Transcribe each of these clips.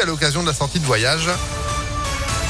à l'occasion de la sortie de voyage.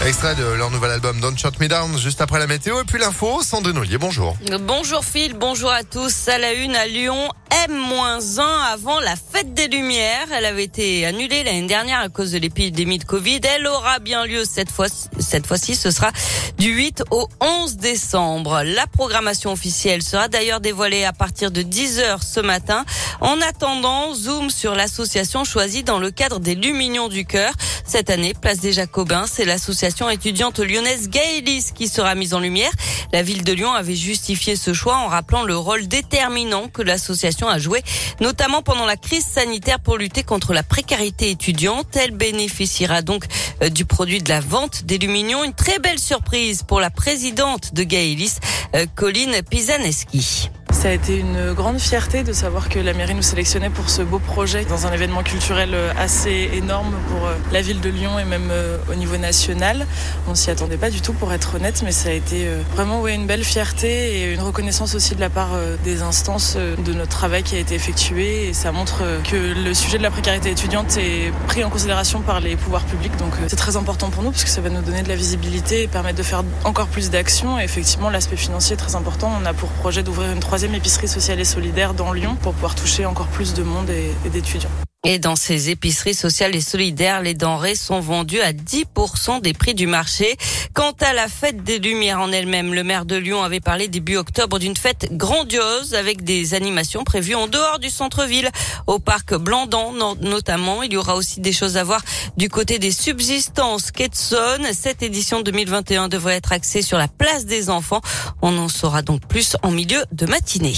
Extrait de leur nouvel album Don't Shut Me Down juste après la météo et puis l'info, Sandrine Ollier, bonjour. Bonjour Phil, bonjour à tous. À la une à Lyon, M-1 avant la fête des Lumières. Elle avait été annulée l'année dernière à cause de l'épidémie de Covid. Elle aura bien lieu cette fois cette fois-ci. Ce sera du 8 au 11 décembre. La programmation officielle sera d'ailleurs dévoilée à partir de 10 heures ce matin. En attendant, zoom sur l'association choisie dans le cadre des Luminions du Cœur. Cette année, place des Jacobins, c'est l'association étudiante lyonnaise Gaëlis qui sera mise en lumière. La ville de Lyon avait justifié ce choix en rappelant le rôle déterminant que l'association a joué, notamment pendant la crise sanitaire pour lutter contre la précarité étudiante. Elle bénéficiera donc euh, du produit de la vente des Luminions. Une très belle surprise pour la présidente de Gaëlis, euh, Colline Pisaneski. Ça a été une grande fierté de savoir que la mairie nous sélectionnait pour ce beau projet dans un événement culturel euh, assez énorme pour euh, la ville de Lyon et même euh, au niveau national. On s'y attendait pas du tout pour être honnête, mais ça a été vraiment ouais, une belle fierté et une reconnaissance aussi de la part des instances de notre travail qui a été effectué. Et ça montre que le sujet de la précarité étudiante est pris en considération par les pouvoirs publics. Donc c'est très important pour nous parce que ça va nous donner de la visibilité et permettre de faire encore plus d'actions. Et effectivement, l'aspect financier est très important. On a pour projet d'ouvrir une troisième épicerie sociale et solidaire dans Lyon pour pouvoir toucher encore plus de monde et, d'étudiants. Et dans ces épiceries sociales et solidaires, les denrées sont vendues à 10% des prix du marché. Quant à la fête des Lumières en elle-même, le maire de Lyon avait parlé début octobre d'une fête grandiose avec des animations prévues en dehors du centre-ville, au parc Blandan notamment. Il y aura aussi des choses à voir du côté des subsistances Ketson. Cette édition 2021 devrait être axée sur la place des enfants. On en saura donc plus en milieu de matinée.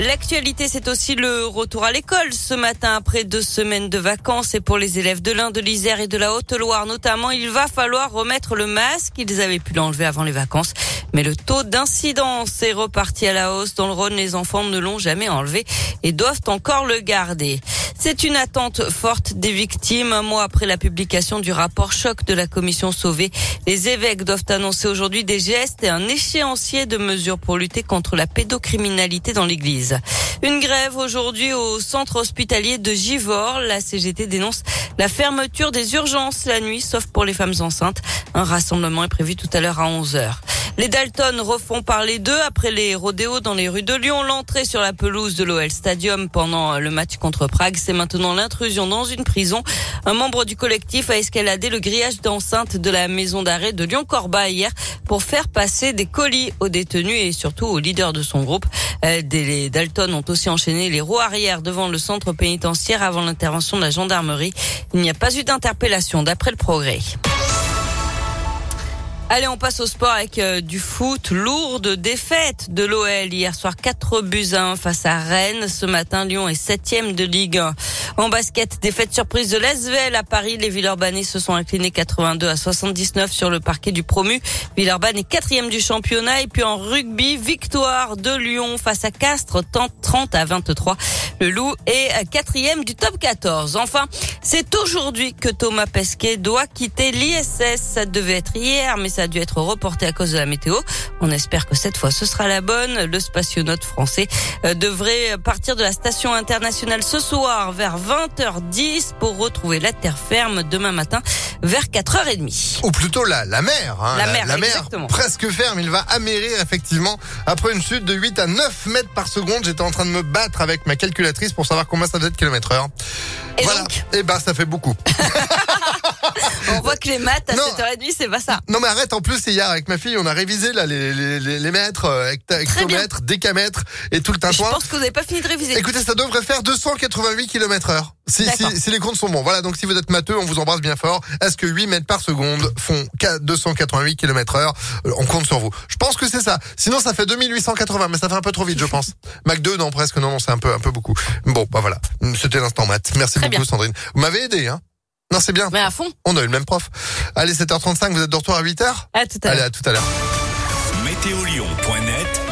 L'actualité, c'est aussi le retour à l'école ce matin après deux semaines de vacances et pour les élèves de l'Inde, de l'Isère et de la Haute-Loire notamment, il va falloir remettre le masque. Ils avaient pu l'enlever avant les vacances, mais le taux d'incidence est reparti à la hausse. Dans le Rhône, les enfants ne l'ont jamais enlevé et doivent encore le garder. C'est une attente forte des victimes. Un mois après la publication du rapport choc de la commission Sauvée, les évêques doivent annoncer aujourd'hui des gestes et un échéancier de mesures pour lutter contre la pédocriminalité dans l'église. Une grève aujourd'hui au centre hospitalier de Givors. La CGT dénonce la fermeture des urgences la nuit, sauf pour les femmes enceintes. Un rassemblement est prévu tout à l'heure à 11 heures. Les Dalton refont parler d'eux après les rodéos dans les rues de Lyon. L'entrée sur la pelouse de l'OL Stadium pendant le match contre Prague, c'est maintenant l'intrusion dans une prison. Un membre du collectif a escaladé le grillage d'enceinte de la maison d'arrêt de Lyon-Corba hier pour faire passer des colis aux détenus et surtout aux leaders de son groupe. Euh, les Dalton ont aussi enchaîné les roues arrière devant le centre pénitentiaire avant l'intervention de la gendarmerie. Il n'y a pas eu d'interpellation d'après le progrès. Allez, on passe au sport avec euh, du foot. Lourde défaite de l'OL hier soir 4 buts 1 face à Rennes. Ce matin, Lyon est septième de Ligue 1. En basket, défaite surprise de l'Asvel à Paris. Les Villeurbanais se sont inclinés 82 à 79 sur le parquet du promu. Villeurbanne est quatrième du championnat. Et puis en rugby, victoire de Lyon face à Castres, 30 à 23. Le Loup est quatrième du top 14. Enfin, c'est aujourd'hui que Thomas Pesquet doit quitter l'ISS. Ça devait être hier, mais ça a dû être reporté à cause de la météo. On espère que cette fois ce sera la bonne. Le spationaute français euh, devrait partir de la station internationale ce soir vers 20h10 pour retrouver la terre ferme demain matin vers 4h30. Ou plutôt la, la mer. Hein, la, mer, la mer presque ferme. Il va amérir effectivement après une chute de 8 à 9 mètres par seconde. J'étais en train de me battre avec ma calculatrice pour savoir combien ça doit être kilomètre heure. Et voilà. Donc Et eh ben ça fait beaucoup. on voit que les maths à 7h30, c'est pas ça. Non, mais arrête, en plus, hier, avec ma fille, on a révisé là, les, les, les, mètres, euh, hectomètres, décamètres et tout le tintouin. Je pense que vous n'avez pas fini de réviser. Écoutez, ça devrait faire 288 km heure. Si, si, si, les comptes sont bons. Voilà, donc si vous êtes matheux, on vous embrasse bien fort. Est-ce que 8 mètres par seconde font 288 km heure euh, On compte sur vous. Je pense que c'est ça. Sinon, ça fait 2880, mais ça fait un peu trop vite, je pense. Mac 2, non, presque, non, non, c'est un peu, un peu beaucoup. Bon, bah voilà. C'était l'instant maths. Merci beaucoup, Sandrine. Vous m'avez aidé, hein non, c'est bien. Mais à fond. On a eu le même prof. Allez, 7h35, vous êtes de retour à 8h À tout à l'heure. Allez, à tout à l'heure. Météolion.net